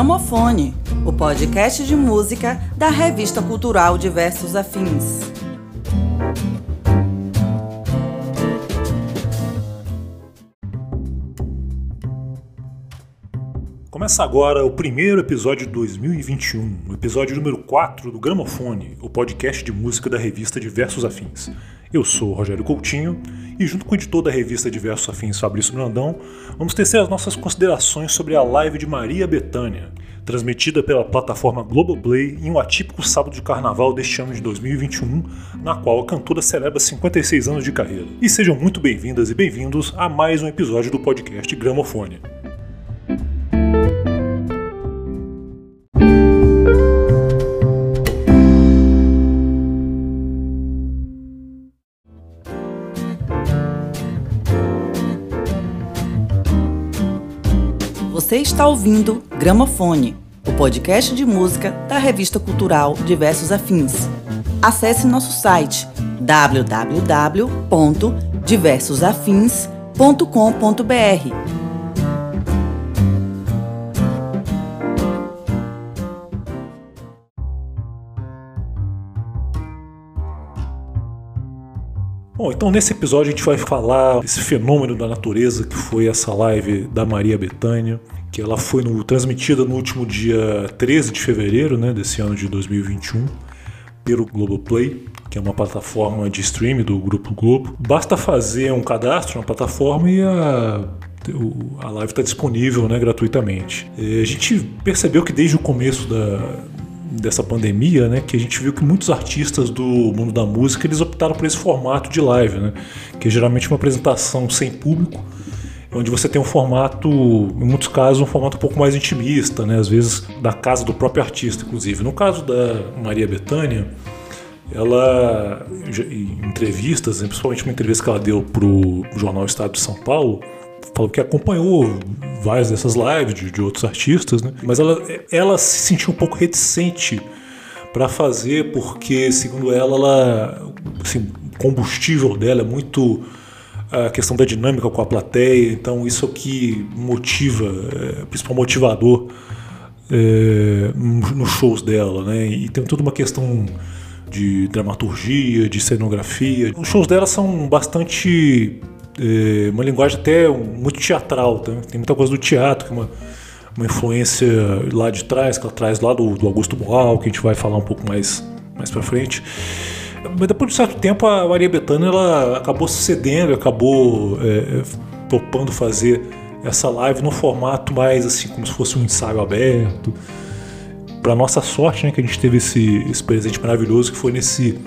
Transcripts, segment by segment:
Gramofone, o podcast de música da revista cultural Diversos Afins. Começa agora o primeiro episódio de 2021, o episódio número 4 do Gramofone, o podcast de música da revista Diversos Afins. Eu sou Rogério Coutinho e, junto com o editor da revista Diversos Afins, Fabrício Brandão, vamos tecer as nossas considerações sobre a live de Maria Bethânia, transmitida pela plataforma Globoplay em um atípico sábado de carnaval deste ano de 2021, na qual a cantora celebra 56 anos de carreira. E sejam muito bem-vindas e bem-vindos a mais um episódio do podcast Gramofone. Você está ouvindo Gramofone, o podcast de música da revista cultural Diversos Afins. Acesse nosso site www.diversosafins.com.br. Bom, então nesse episódio a gente vai falar desse fenômeno da natureza que foi essa live da Maria Bethânia, que ela foi no, transmitida no último dia 13 de fevereiro né, desse ano de 2021 pelo Globoplay, que é uma plataforma de streaming do Grupo Globo. Basta fazer um cadastro na plataforma e a a live está disponível né, gratuitamente. A gente percebeu que desde o começo da, dessa pandemia, né, que a gente viu que muitos artistas do mundo da música eles optaram por esse formato de live, né, que é geralmente uma apresentação sem público, onde você tem um formato, em muitos casos, um formato um pouco mais intimista, né, às vezes da casa do próprio artista, inclusive. No caso da Maria Bethânia, ela, em entrevistas, principalmente uma entrevista que ela deu para o jornal Estado de São Paulo, falou que acompanhou várias dessas lives de, de outros artistas, né? mas ela, ela se sentiu um pouco reticente para fazer porque, segundo ela, ela assim, o combustível dela é muito a questão da dinâmica com a plateia, então isso é o que motiva, é, o principal motivador é, nos shows dela, né? E tem toda uma questão de dramaturgia, de cenografia. Os shows dela são bastante é, uma linguagem até muito teatral, tá? tem muita coisa do teatro, que é uma, uma influência lá de trás, que ela traz lá do, do Augusto Boal, que a gente vai falar um pouco mais, mais para frente. Mas depois de certo tempo a Maria Bethânia ela acabou cedendo, acabou é, topando fazer essa live no formato mais assim, como se fosse um ensaio aberto. Para nossa sorte, né, que a gente teve esse, esse presente maravilhoso que foi nesse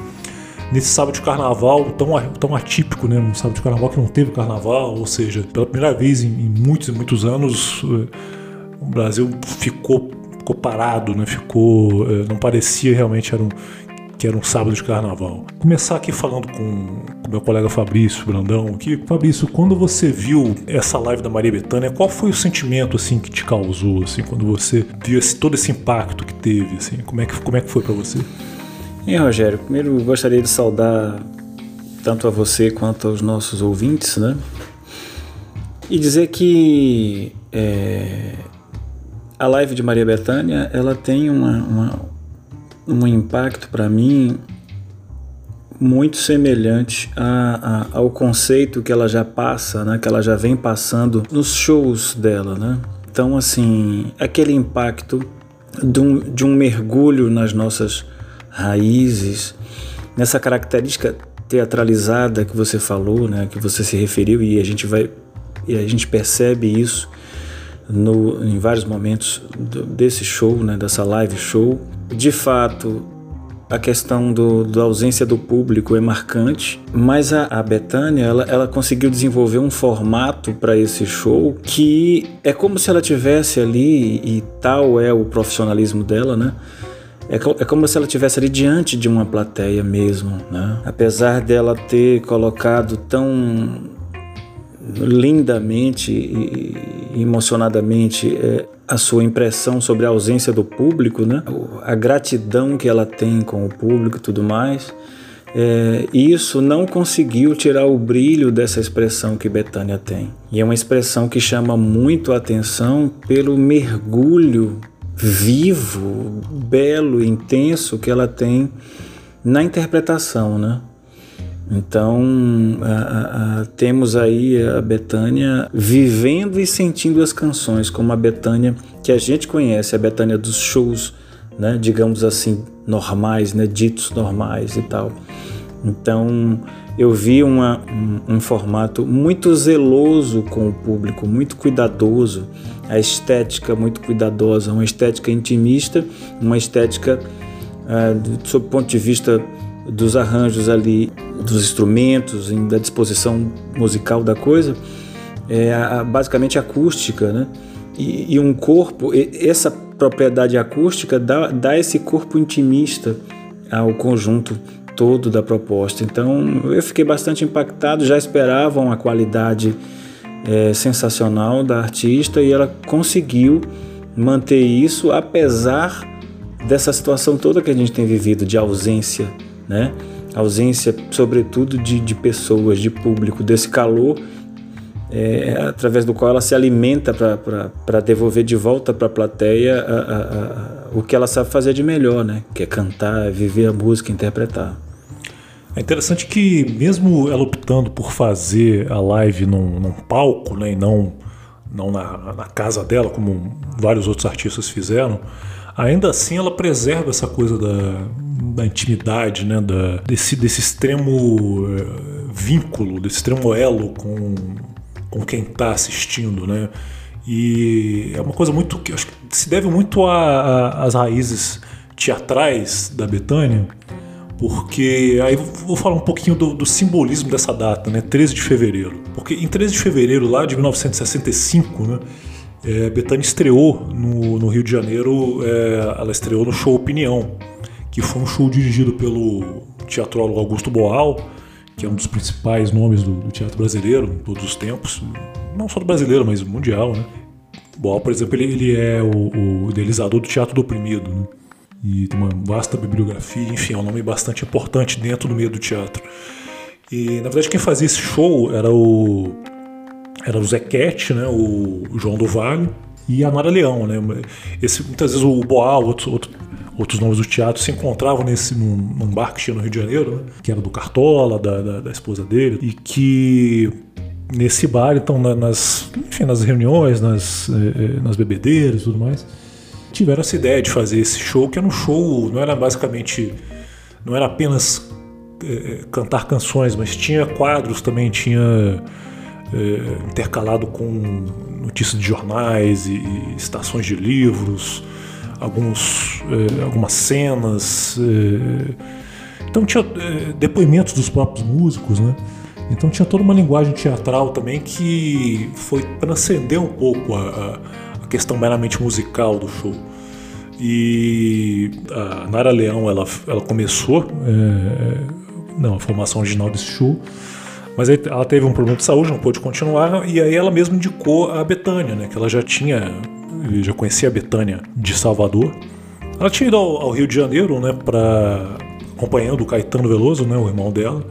nesse sábado de carnaval tão, tão atípico, né? Um sábado de carnaval que não teve carnaval, ou seja, pela primeira vez em, em muitos e muitos anos eh, o Brasil ficou, ficou parado, né? Ficou, eh, não parecia realmente era um, que era um sábado de carnaval. Começar aqui falando com meu colega Fabrício Brandão, que Fabrício, quando você viu essa live da Maria Bethânia, qual foi o sentimento assim que te causou assim quando você viu esse, todo esse impacto que teve assim? Como é que como é que foi para você? E Rogério, primeiro gostaria de saudar tanto a você quanto aos nossos ouvintes, né? E dizer que é, a live de Maria Bethânia ela tem uma, uma um impacto para mim muito semelhante a, a, ao conceito que ela já passa, né? Que ela já vem passando nos shows dela, né? Então, assim, aquele impacto de um, de um mergulho nas nossas raízes, nessa característica teatralizada que você falou, né, que você se referiu e a gente vai e a gente percebe isso no, em vários momentos desse show, né, dessa live show. De fato, a questão do, da ausência do público é marcante, mas a, a Betânia ela, ela conseguiu desenvolver um formato para esse show que é como se ela tivesse ali e tal é o profissionalismo dela, né? É, é como se ela estivesse ali diante de uma plateia mesmo, né? Apesar dela ter colocado tão lindamente e emocionadamente é, a sua impressão sobre a ausência do público, né? A gratidão que ela tem com o público e tudo mais. É, isso não conseguiu tirar o brilho dessa expressão que Betânia tem. E é uma expressão que chama muito a atenção pelo mergulho vivo, belo, intenso que ela tem na interpretação, né? Então, a, a, temos aí a Betânia vivendo e sentindo as canções, como a Betânia que a gente conhece, a Betânia dos shows, né, digamos assim, normais, né, ditos normais e tal. Então, eu vi uma, um, um formato muito zeloso com o público, muito cuidadoso, a estética muito cuidadosa, uma estética intimista, uma estética, uh, sob o ponto de vista dos arranjos ali, dos instrumentos, da disposição musical da coisa, é basicamente acústica, né? E, e, um corpo, essa propriedade acústica dá, dá esse corpo intimista ao conjunto todo da proposta. Então eu fiquei bastante impactado, já esperava uma qualidade é, sensacional da artista e ela conseguiu manter isso apesar dessa situação toda que a gente tem vivido de ausência né? ausência, sobretudo, de, de pessoas, de público, desse calor é, através do qual ela se alimenta para devolver de volta para a plateia a, a, a, o que ela sabe fazer de melhor, né? que é cantar, viver a música, interpretar. É interessante que, mesmo ela optando por fazer a live num, num palco né, e não, não na, na casa dela, como vários outros artistas fizeram, ainda assim ela preserva essa coisa da, da intimidade, né, da, desse, desse extremo é, vínculo, desse extremo elo com, com quem está assistindo, né? E é uma coisa muito que acho que se deve muito às raízes teatrais da Betânia, porque aí vou falar um pouquinho do, do, simbolismo dessa data, né, 13 de fevereiro. Porque em 13 de fevereiro lá de 1965, né, é, Betânia estreou no, no, Rio de Janeiro, é, ela estreou no show Opinião, que foi um show dirigido pelo teatrólogo Augusto Boal, que é um dos principais nomes do, do teatro brasileiro em todos os tempos, não só do brasileiro, mas mundial, né? Boal, por exemplo, ele, ele é o, o, idealizador do Teatro do Oprimido, né? E tem uma vasta bibliografia, enfim, é um nome bastante importante dentro do meio do teatro. E, na verdade, quem fazia esse show era o era o Zequete, né? O, João do Vale e a Nara Leão, né? Esse, muitas vezes o Boal, outro, outro outros nomes do teatro se encontravam nesse num, num bar que tinha no Rio de Janeiro, né? que era do Cartola, da, da, da, esposa dele, e que nesse bar, então, nas, enfim, nas reuniões, nas, eh, nas bebedeiras e tudo mais, tiveram essa ideia de fazer esse show, que era um show, não era basicamente, não era apenas eh, cantar canções, mas tinha quadros também, tinha eh, intercalado com notícias de jornais e, e estações de livros, alguns, eh, algumas cenas. Eh, então tinha depoimentos dos próprios músicos, né? Então tinha toda uma linguagem teatral também que foi transcender um pouco a, a questão meramente musical do show. E a Nara Leão ela, ela começou é, não, a formação original desse show, mas aí ela teve um problema de saúde, não pôde continuar, e aí ela mesma indicou a Betânia, né, que ela já tinha já conhecia a Betânia de Salvador. Ela tinha ido ao, ao Rio de Janeiro, né, para acompanhando o Caetano Veloso, né, o irmão dela.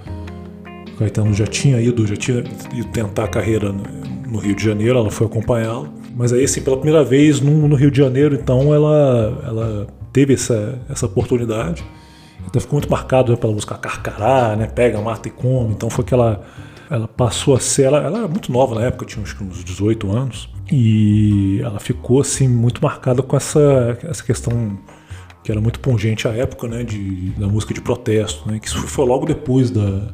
O Caetano já tinha ido, já tinha ido tentar a carreira no Rio de Janeiro, ela foi acompanhá-lo. Mas aí, assim, pela primeira vez no, no, Rio de Janeiro, então ela, ela teve essa, essa oportunidade. Então ficou muito marcado né, pela música Carcará, né, Pega, Mata e Come. Então foi que ela, ela passou a ser. Ela, ela era muito nova na época, tinha uns 18 anos. E ela ficou assim muito marcada com essa, essa questão que era muito pungente à época, né, de, da música de protesto, né, que isso foi logo depois da,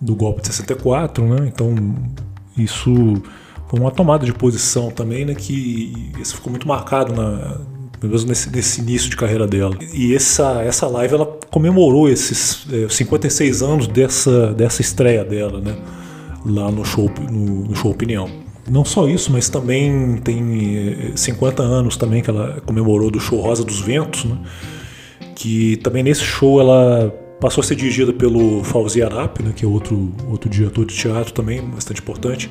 do golpe de 64, né, então isso foi uma tomada de posição também, né, que isso ficou muito marcado na, mesmo nesse, nesse início de carreira dela. E essa, essa live ela comemorou esses é, 56 anos dessa, dessa estreia dela, né, lá no show, no, no show Opinião. Não só isso, mas também tem 50 eh, anos também que ela comemorou do show Rosa dos Ventos, né? que também nesse show ela passou a ser dirigida pelo Fauzi Arap, né? que é outro, outro diretor de teatro também, bastante importante,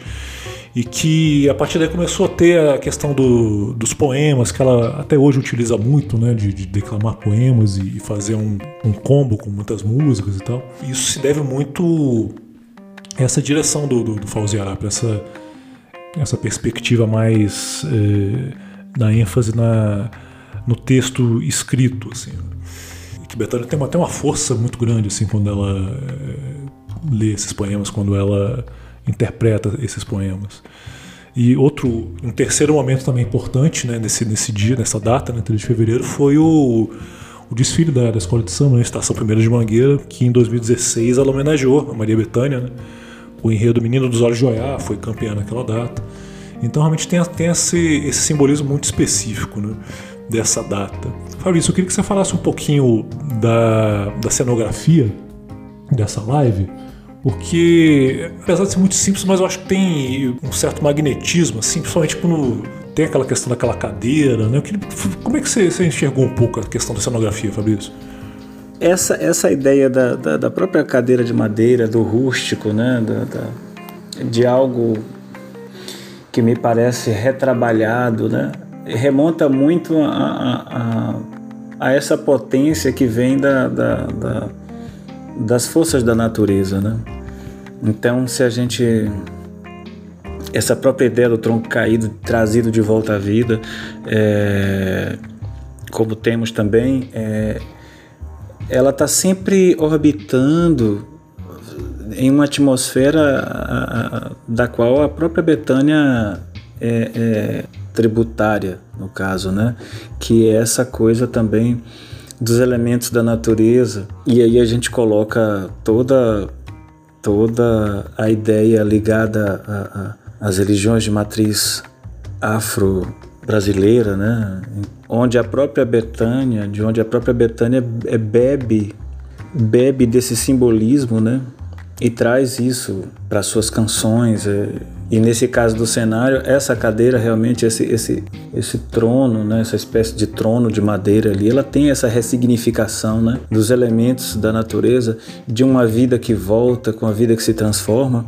e que a partir daí começou a ter a questão do, dos poemas, que ela até hoje utiliza muito, né? de, de declamar poemas e fazer um, um combo com muitas músicas e tal. Isso se deve muito a essa direção do, do, do Fauzi Arap, essa essa perspectiva mais é, da ênfase na, no texto escrito, assim. Que Betânia tem até uma força muito grande, assim, quando ela é, lê esses poemas, quando ela interpreta esses poemas. E outro, um terceiro momento também importante, né, nesse, nesse dia, nessa data, né, 3 de fevereiro, foi o, o desfile da, da Escola de Samba, né, Estação Primeira de Mangueira, que em 2016 ela homenageou a Maria Bethânia, né, o enredo Menino dos Olhos de Oiá foi campeã naquela data. Então realmente tem, tem esse, esse simbolismo muito específico né, dessa data. Fabrício, eu queria que você falasse um pouquinho da, da cenografia dessa live, porque apesar de ser muito simples, mas eu acho que tem um certo magnetismo, assim, principalmente quando tem aquela questão daquela cadeira, né? Como é que você, você, enxergou um pouco a questão da cenografia, Fabrício? Essa, essa ideia da, da, da própria cadeira de madeira, do rústico, né? Da, da, de algo que me parece retrabalhado, né? remonta muito a, a, a, a essa potência que vem da, da, da, das forças da natureza. Né? Então, se a gente. Essa própria ideia do tronco caído, trazido de volta à vida, é, como temos também, é, ela está sempre orbitando em uma atmosfera a, a, da qual a própria Betânia é, é, tributária, no caso, né? Que é essa coisa também dos elementos da natureza. E aí a gente coloca toda toda a ideia ligada às religiões de matriz afro-brasileira, né? Onde a própria Betânia, de onde a própria Betânia bebe bebe desse simbolismo, né? e traz isso para suas canções. É, e nesse caso do cenário, essa cadeira realmente, esse, esse, esse trono, né, essa espécie de trono de madeira ali, ela tem essa ressignificação né, dos elementos da natureza, de uma vida que volta com a vida que se transforma.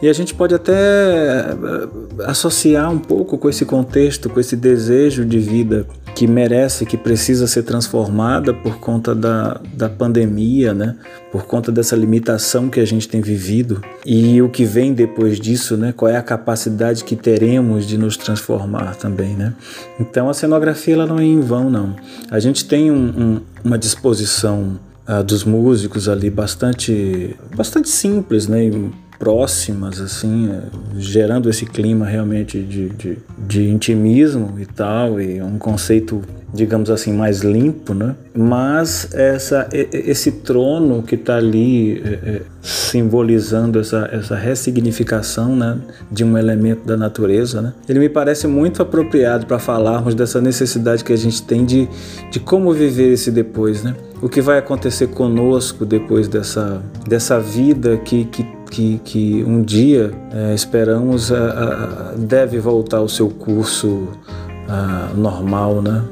E a gente pode até eh, associar um pouco com esse contexto, com esse desejo de vida que merece, que precisa ser transformada por conta da, da pandemia, né? por conta dessa limitação que a gente tem vivido e o que vem depois disso, né? qual é a capacidade que teremos de nos transformar também. Né? Então a cenografia ela não é em vão, não. A gente tem um, um, uma disposição uh, dos músicos ali bastante, bastante simples, né? Próximas, assim, é, gerando esse clima realmente de, de, de, intimismo e tal, e um conceito, digamos assim, mais limpo, né? Mas essa, esse trono que está ali é, é, simbolizando essa, essa ressignificação né, de um elemento da natureza, né? Ele me parece muito apropriado para falarmos dessa necessidade que a gente tem de, de como viver esse depois, né? O que vai acontecer conosco depois dessa, dessa vida que, que que, que um dia é, esperamos a, a, deve voltar ao seu curso a, normal, né?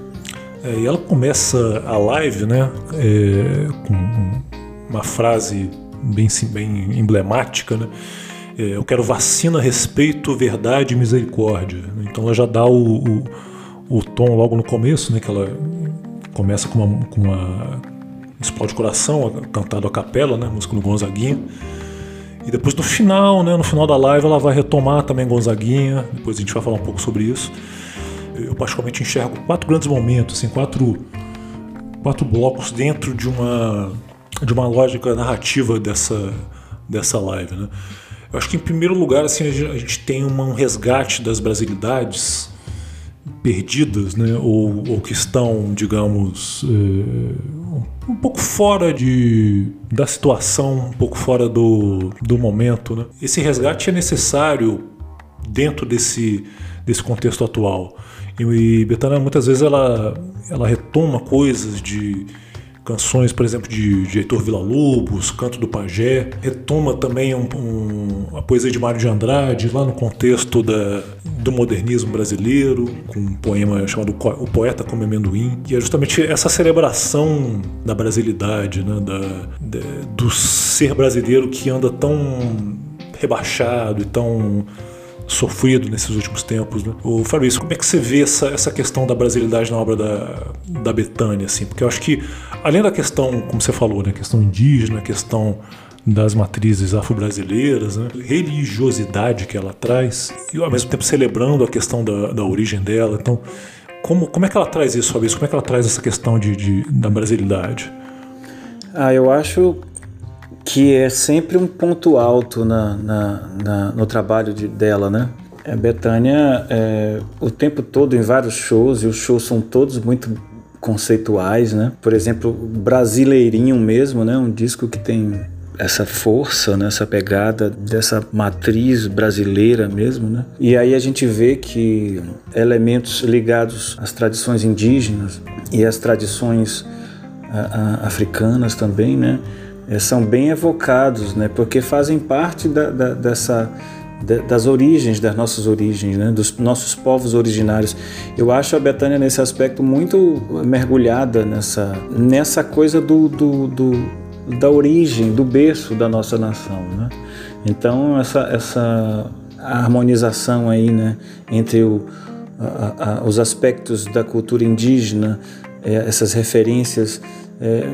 É, e ela começa a live, né, é, com uma frase bem, bem emblemática, né? É, eu quero vacina, respeito, verdade e misericórdia. Então ela já dá o, o, o, tom logo no começo, né? Que ela começa com uma, com uma explode coração, cantado a capela, né? Música no Gonzaguinha. E depois no final, né, no final da live, ela vai retomar também Gonzaguinha. Depois a gente vai falar um pouco sobre isso. Eu particularmente enxergo quatro grandes momentos, assim, quatro, quatro blocos dentro de uma, de uma lógica narrativa dessa, dessa live. Né? Eu acho que em primeiro lugar assim, a gente tem um resgate das brasilidades perdidas, né? ou, ou que estão, digamos, é, um pouco fora de, da situação, um pouco fora do, do momento. Né? Esse resgate é necessário dentro desse, desse contexto atual. E, e Betânia muitas vezes ela, ela retoma coisas de canções, por exemplo, de, de Heitor Villa-Lobos, Canto do Pajé, retoma também um, um, a poesia de Mário de Andrade, lá no contexto da, do modernismo brasileiro, com um poema chamado O Poeta Come Amendoim, e é justamente essa celebração da brasilidade, né, da, da, do ser brasileiro que anda tão rebaixado e tão sofrido nesses últimos tempos. Né? O Fabrício, como é que você vê essa, essa questão da brasilidade na obra da, da Betânia? Assim? Porque eu acho que, além da questão, como você falou, né, questão indígena, questão das matrizes afro-brasileiras, né? religiosidade que ela traz, e ao mesmo tempo celebrando a questão da, da origem dela. Então, como, como é que ela traz isso, Fabrício? Como é que ela traz essa questão de, de, da brasilidade? Ah, eu acho que é sempre um ponto alto na, na, na no trabalho de, dela, né? A Betânia, é, o tempo todo em vários shows, e os shows são todos muito conceituais, né? Por exemplo, Brasileirinho mesmo, né? Um disco que tem essa força, né? essa pegada dessa matriz brasileira mesmo, né? E aí a gente vê que elementos ligados às tradições indígenas e às tradições a, a, africanas também, né? São bem evocados, né? Porque fazem parte da, da, dessa das origens, das nossas origens, né? dos nossos povos originários. Eu acho a Betânia nesse aspecto muito mergulhada nessa, nessa coisa do, do, do da origem, do berço da nossa nação. Né? Então essa, essa harmonização aí, né? entre o, a, a, os aspectos da cultura indígena, é, essas referências é,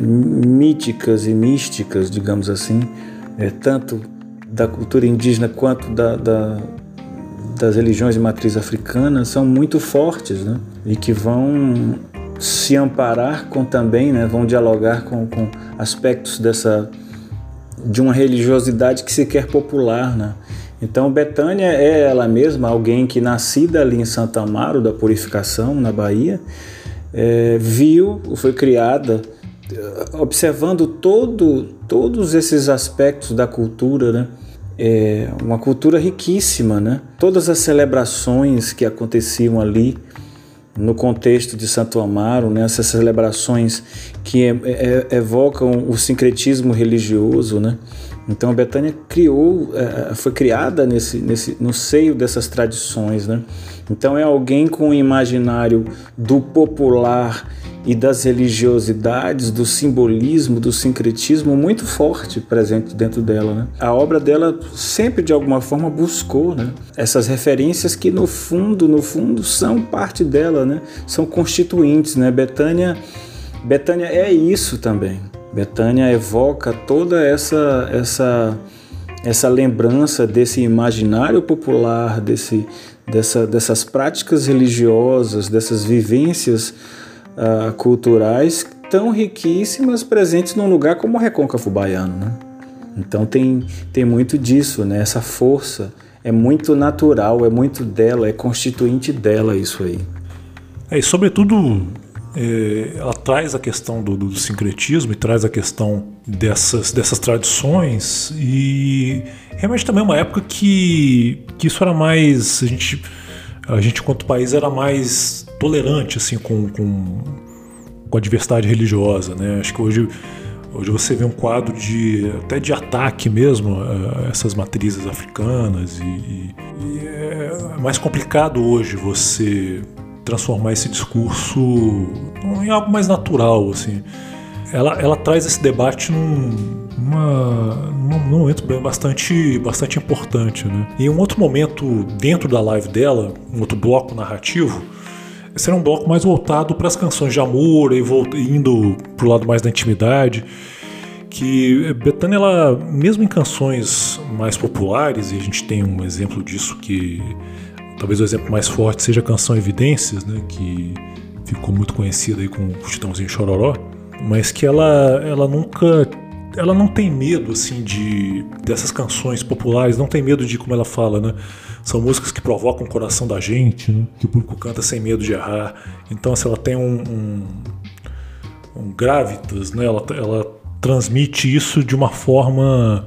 míticas e místicas, digamos assim, é, tanto da cultura indígena quanto da, da, das religiões de matriz africana são muito fortes, né? E que vão se amparar com também, né? Vão dialogar com, com aspectos dessa de uma religiosidade que se quer popular, né? Então Betânia é ela mesma alguém que nascida ali em Santa Amaro da Purificação na Bahia, é, viu, foi criada observando todo, todos esses aspectos da cultura, né? é uma cultura riquíssima, né? Todas as celebrações que aconteciam ali no contexto de Santo Amaro, né? essas celebrações que é, é, evocam o sincretismo religioso, né? Então a Betânia criou, é, foi criada nesse, nesse, no seio dessas tradições, né? Então é alguém com o imaginário do popular e das religiosidades, do simbolismo, do sincretismo muito forte presente dentro dela. Né? A obra dela sempre de alguma forma buscou né? essas referências que no fundo, no fundo, são parte dela, né? são constituintes. Né? Betânia, Betânia é isso também. Betânia evoca toda essa essa essa lembrança desse imaginário popular, desse, dessa, dessas práticas religiosas, dessas vivências uh, culturais tão riquíssimas presentes num lugar como o Recôncavo Baiano. Né? Então tem, tem muito disso, né? essa força é muito natural, é muito dela, é constituinte dela isso aí. É, e sobretudo é, ela traz a questão do, do, sincretismo e traz a questão dessas, dessas tradições e realmente também é uma época que, que isso era mais a gente a gente enquanto país era mais tolerante assim com, com, com a diversidade religiosa, né? Acho que hoje Hoje você vê um quadro de até de ataque mesmo a essas matrizes africanas e, e, e, é mais complicado hoje você transformar esse discurso em algo mais natural assim. Ela, ela traz esse debate num, numa, num momento bastante, bastante importante. Né? E um outro momento dentro da live dela, um outro bloco narrativo, era um bloco mais voltado para as canções de amor e indo para o lado mais da intimidade. Que Betânia, ela, mesmo em canções mais populares, e a gente tem um exemplo disso que talvez o exemplo mais forte seja a canção Evidências, né, que ficou muito conhecida aí com o Chitãozinho Chororó, mas que ela, ela nunca ela não tem medo assim de dessas canções populares, não tem medo de como ela fala, né? São músicas que provocam o coração da gente, né? que o público canta sem medo de errar. Então, assim, ela tem um, um, um gravitas, né? Ela, ela transmite isso de uma forma,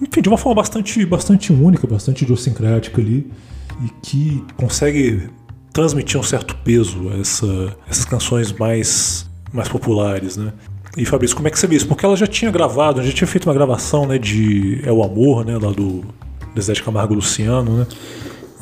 enfim, de uma forma bastante, bastante única, bastante idiosincrática ali e que consegue transmitir um certo peso a essa, essas canções mais, mais populares, né? E Fabrício, como é que você vê isso? Porque ela já tinha gravado, já tinha feito uma gravação, né, de É o Amor, né, lá do Zé de Camargo Luciano, né?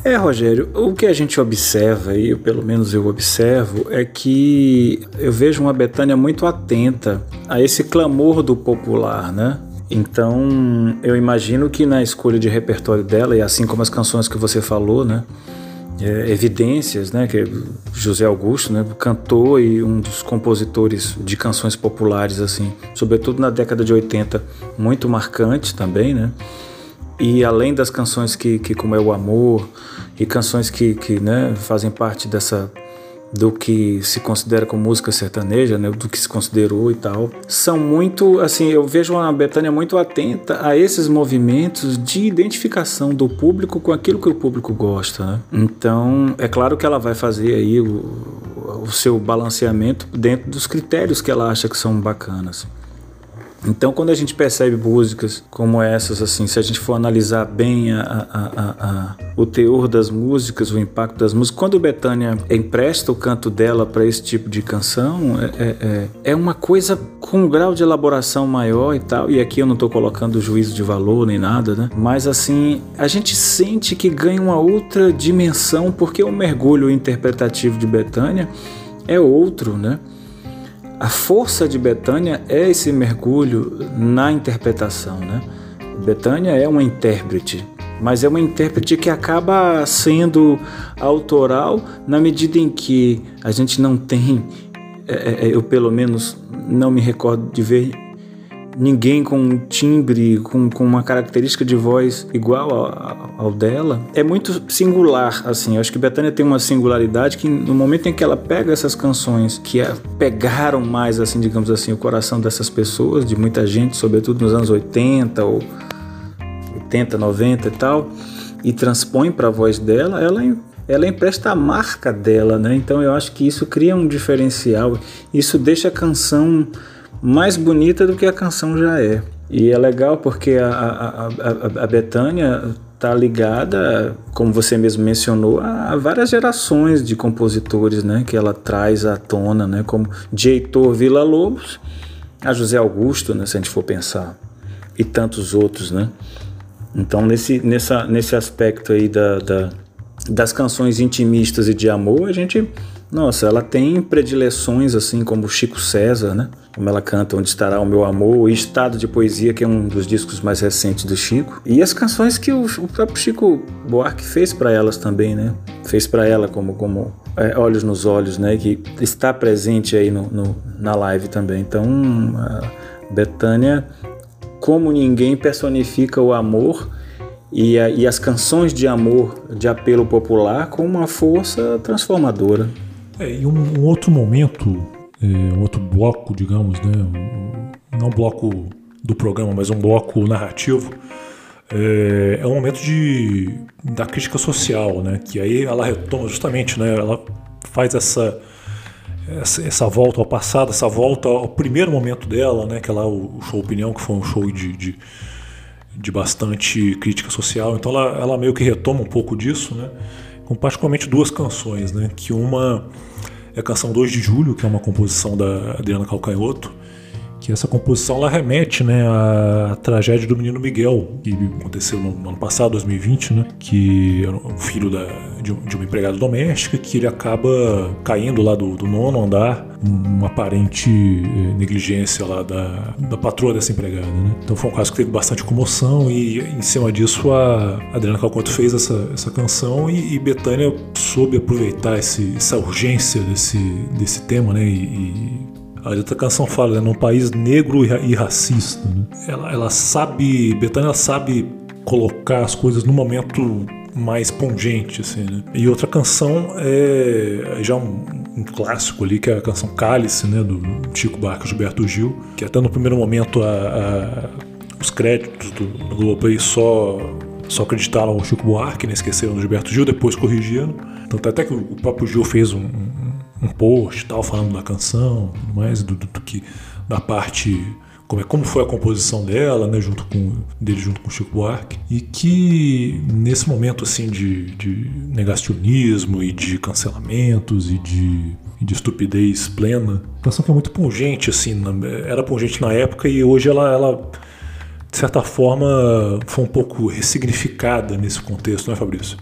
É, Rogério, o que a gente observa, e pelo menos eu observo, é que eu vejo uma Betânia muito atenta a esse clamor do popular, né? Então, eu imagino que na escolha de repertório dela, e assim como as canções que você falou, né? É, evidências, né? Que José Augusto, né? Cantor e um dos compositores de canções populares, assim, sobretudo na década de 80, muito marcante também, né? e além das canções que, que como é o amor e canções que, que né, fazem parte dessa do que se considera como música sertaneja, né, do que se considerou e tal, são muito, assim, eu vejo a Betânia muito atenta a esses movimentos de identificação do público com aquilo que o público gosta, né? Então, é claro que ela vai fazer aí o, o seu balanceamento dentro dos critérios que ela acha que são bacanas. Então, quando a gente percebe músicas como essas, assim, se a gente for analisar bem a, a, a, o teor das músicas, o impacto das músicas, quando Betânia empresta o canto dela para esse tipo de canção, é, é, é, é uma coisa com um grau de elaboração maior e tal. E aqui eu não estou colocando juízo de valor nem nada, né? Mas assim, a gente sente que ganha uma outra dimensão porque o mergulho interpretativo de Betânia é outro, né? A força de Betânia é esse mergulho na interpretação, né? Betânia é uma intérprete, mas é uma intérprete que acaba sendo autoral na medida em que a gente não tem, é, é, eu pelo menos não me recordo de ver ninguém com um timbre, com, com uma característica de voz igual ao, ao, dela, é muito singular, assim. Eu acho que Betânia tem uma singularidade que no momento em que ela pega essas canções que pegaram mais, assim, digamos assim, o coração dessas pessoas, de muita gente, sobretudo nos anos 80 ou 80, 90 e tal, e transpõe para a voz dela, ela ela empresta a marca dela, né? Então eu acho que isso cria um diferencial. Isso deixa a canção mais bonita do que a canção já é. E é legal porque a, a, a, a Betânia está ligada, como você mesmo mencionou, a, várias gerações de compositores né, que ela traz à tona, né, como de Heitor Villa-Lobos a José Augusto, né, se a gente for pensar, e tantos outros. Né? Então, nesse, nessa, nesse aspecto aí da, da, das canções intimistas e de amor, a gente nossa, ela tem predileções assim como Chico César, né? Como ela canta Onde Estará o Meu Amor, e Estado de Poesia, que é um dos discos mais recentes do Chico. E as canções que o, próprio Chico Buarque fez para elas também, né? Fez para ela como, como é, Olhos nos Olhos, né? Que está presente aí no, no na live também. Então, a Betânia, como ninguém, personifica o amor e, a, e as canções de amor de apelo popular com uma força transformadora. É, e um, um outro momento, é, outro bloco, digamos, né, não bloco do programa, mas um bloco narrativo, é, é um momento de, da crítica social, né, que aí ela retoma justamente, né, ela faz essa, essa, essa, volta ao passado, essa volta ao primeiro momento dela, né, que é lá o, show Opinião, que foi um show de, de, de bastante crítica social, então ela, ela meio que retoma um pouco disso, né, com particularmente duas canções, né? Que uma é a canção 2 de Julho, que é uma composição da Adriana Calcanhoto, que essa composição ela remete né, à tragédia do menino Miguel, que aconteceu no, ano passado, 2020, né, que era um filho da, de, de, uma empregada doméstica, que ele acaba caindo lá do, do nono andar, uma aparente eh, negligência lá da, da patroa dessa empregada. Né? Então foi um caso que teve bastante comoção e em cima disso a Adriana Calcanto fez essa, essa canção e, e Betânia soube aproveitar esse, essa urgência desse, desse tema né, e, e a outra canção fala, né, num país negro e racista. Né? Ela, ela sabe, Betânia sabe colocar as coisas no momento mais pungente, assim, né? E outra canção é já um, um, clássico ali, que é a canção Cálice, né, do Chico Barco Gilberto Gil, que até no primeiro momento a, a, os créditos do, do Globoplay só só acreditaram o Chico Buarque, né, esqueceram do Gilberto Gil, depois corrigiram. Então até que o próprio Gil fez um post tal falando da canção, mais do, do, do, que da parte como é como foi a composição dela, né, junto com dele junto com Chico Buarque e que nesse momento assim de, de negacionismo e de cancelamentos e de, de estupidez plena, a canção que é muito pungente assim, era pungente na época e hoje ela, ela de certa forma foi um pouco ressignificada nesse contexto, não é Fabrício?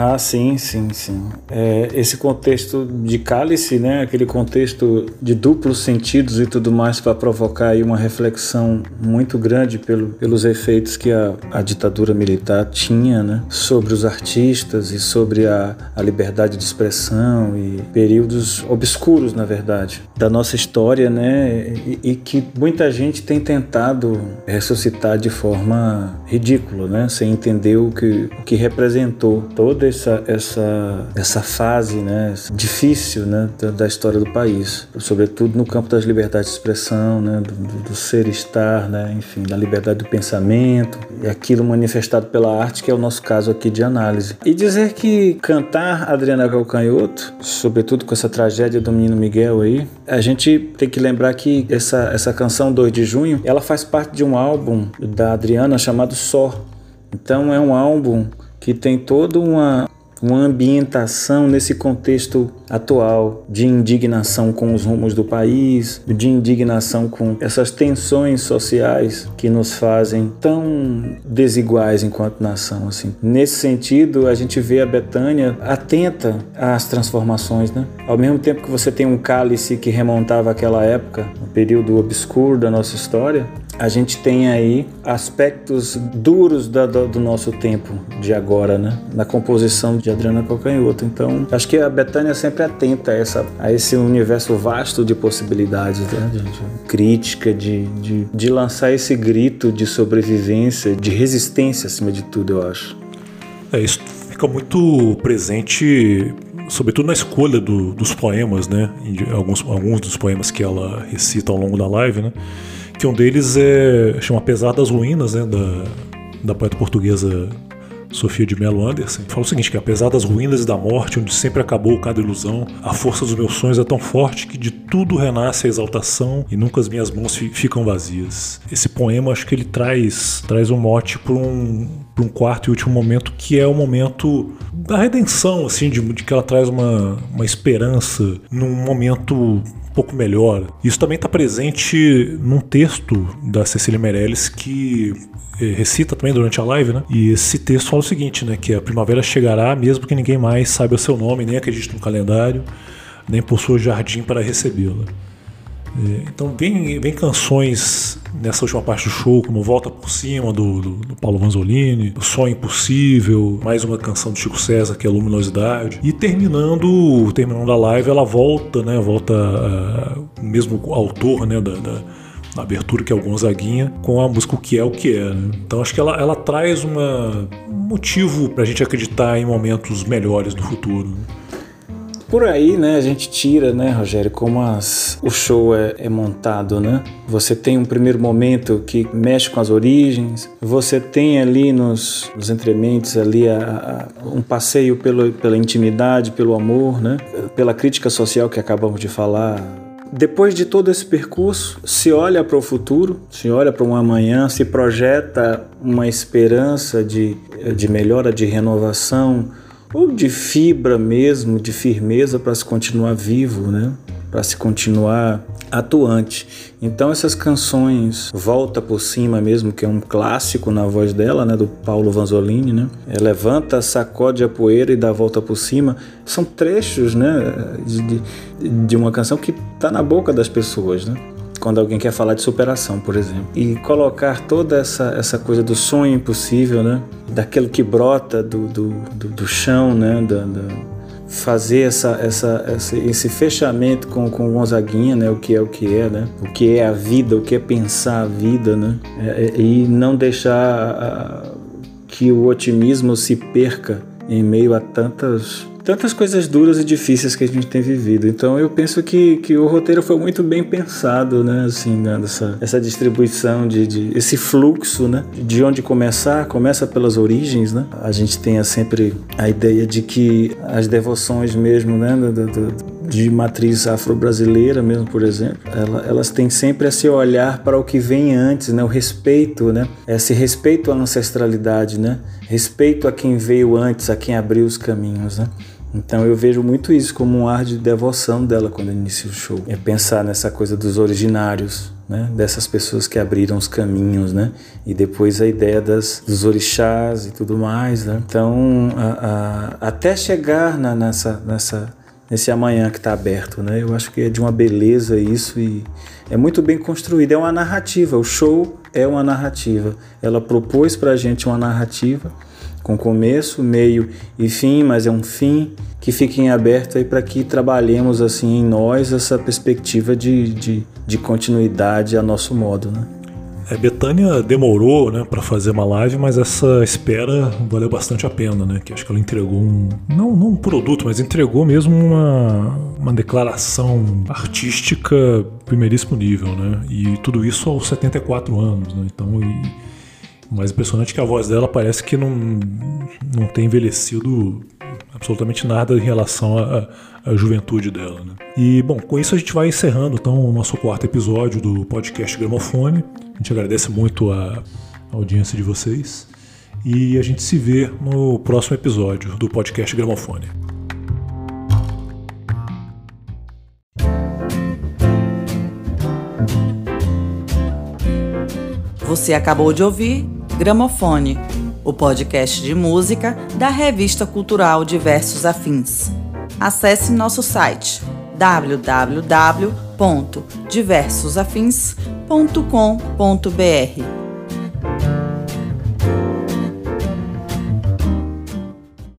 Ah, sim, sim, sim. É, esse contexto de cálice, né? Aquele contexto de duplos sentidos e tudo mais para provocar aí uma reflexão muito grande pelo, pelos efeitos que a, a ditadura militar tinha, né? Sobre os artistas e sobre a, a liberdade de expressão e períodos obscuros, na verdade, da nossa história, né? E, e que muita gente tem tentado ressuscitar de forma ridícula, né? Sem entender o que, o que representou toda essa, essa, essa fase né? difícil né? da, história do país, sobretudo no campo das liberdades de expressão, né? do, do, do ser estar, né? enfim, da liberdade do pensamento, e aquilo manifestado pela arte, que é o nosso caso aqui de análise. E dizer que cantar Adriana Calcanhoto, sobretudo com essa tragédia do menino Miguel aí, a gente tem que lembrar que essa, essa canção 2 de junho, ela faz parte de um álbum da Adriana chamado Só. Então é um álbum que tem toda uma, uma ambientação nesse contexto atual de indignação com os rumos do país, de indignação com essas tensões sociais que nos fazem tão desiguais enquanto nação assim. Nesse sentido, a gente vê a Betânia atenta às transformações, né? Ao mesmo tempo que você tem um cálice que remontava aquela época, um período obscuro da nossa história, a gente tem aí aspectos duros da, do, do, nosso tempo de agora, né? Na composição de Adriana Calcanhoto. Então, acho que a Betânia sempre atenta a, essa, a esse universo vasto de possibilidades, né? De, de crítica, de, de, de lançar esse grito de sobrevivência, de resistência acima de tudo, eu acho. É, isso fica muito presente sobretudo na escolha do, dos poemas, né? Alguns, alguns dos poemas que ela recita ao longo da live, né? Que um deles é chama Apesar das Ruínas, né, da, da poeta portuguesa Sofia de Mello Anderson, fala o seguinte: que apesar das ruínas e da morte, onde sempre acabou cada ilusão, a força dos meus sonhos é tão forte que de tudo renasce a exaltação e nunca as minhas mãos ficam vazias. Esse poema, acho que ele traz, traz um mote para um, um quarto e último momento, que é o momento da redenção, assim, de, de que ela traz uma, uma esperança num momento pouco melhor. Isso também está presente num texto da Cecília Meirelles que recita também durante a live, né? E esse texto fala o seguinte, né? Que a primavera chegará mesmo que ninguém mais saiba o seu nome, nem acredite no calendário, nem possua jardim para recebê-la. É, então vem, vem canções nessa última parte do show, como Volta por Cima, do, do, do Paulo Vanzolini, O Sonho Impossível, mais uma canção do Chico César, que é Luminosidade. E terminando, terminando a live, ela volta, né? Volta uh, o mesmo autor né, da, da na abertura, que é o Gonzaguinha, com a música O Que É O Que É. Né? Então acho que ela, ela traz uma, um motivo pra gente acreditar em momentos melhores no futuro. Né? Por aí, né, a gente tira, né, Rogério, como as, o show é, é, montado, né? Você tem um primeiro momento que mexe com as origens, você tem ali nos, nos entrementes ali a, a, um passeio pelo, pela intimidade, pelo amor, né? Pela crítica social que acabamos de falar depois de todo esse percurso, se olha para o futuro, se olha para um amanhã, se projeta uma esperança de, de melhora, de renovação, ou de fibra mesmo, de firmeza para se continuar vivo, né? Para se continuar atuante. Então essas canções Volta por Cima mesmo, que é um clássico na voz dela, né, do Paulo Vanzolini, né? É, Levanta, sacode a poeira e dá volta por cima. São trechos, né, de, de uma canção que está na boca das pessoas, né? quando alguém quer falar de superação, por exemplo. E colocar toda essa, essa coisa do sonho impossível, né? Daquilo que brota do, do, do, do chão, né? Da, da, fazer essa, essa, essa, esse fechamento com, com Gonzaguinha, né? O que é o que é, né? O que é a vida, o que é pensar a vida, né? É, é e não deixar a, que o otimismo se perca em meio a tantas tantas coisas duras e difíceis que a gente tem vivido. Então eu penso que, que o roteiro foi muito bem pensado, né? Assim, né? Essa, essa distribuição de, de, esse fluxo, né? De onde começar, começa pelas origens, né? A gente tenha sempre a ideia de que as devoções mesmo, né? Do, do, de matriz afro-brasileira mesmo, por exemplo, elas têm sempre esse olhar para o que vem antes, né? O respeito, né? Esse respeito à ancestralidade, né? Respeito a quem veio antes, a quem abriu os caminhos, né? Então eu vejo muito isso como um ar de devoção dela quando inicia o show. É pensar nessa coisa dos originários, né? dessas pessoas que abriram os caminhos, né? E depois a ideia das, dos orixás e tudo mais, né? Então, a, a, até chegar na, nessa, nessa, nesse amanhã que está aberto, né? Eu acho que é de uma beleza isso e é muito bem construído. É uma narrativa. O show é uma narrativa. Ela propôs para a gente uma narrativa com começo, meio e fim, mas é um fim que fica em aberto aí para que trabalhemos assim em nós essa perspectiva de, de, de continuidade a nosso modo, né? É, Betânia demorou né, para fazer uma live, mas essa espera valeu bastante a pena, né? Que acho que ela entregou um. Não, não um produto, mas entregou mesmo uma, uma declaração artística primeiríssimo nível, né? E tudo isso aos 74 anos, né? Então, e, o mais impressionante que a voz dela parece que não, não tem envelhecido absolutamente nada em relação à, à juventude dela. Né? E, bom, com isso a gente vai encerrando então o nosso quarto episódio do podcast Gramofone. A gente agradece muito a audiência de vocês e a gente se vê no próximo episódio do podcast Gramofone. Você acabou de ouvir Gramofone, o podcast de música da revista cultural Diversos Afins. Acesse nosso site www.diversosafins.com.br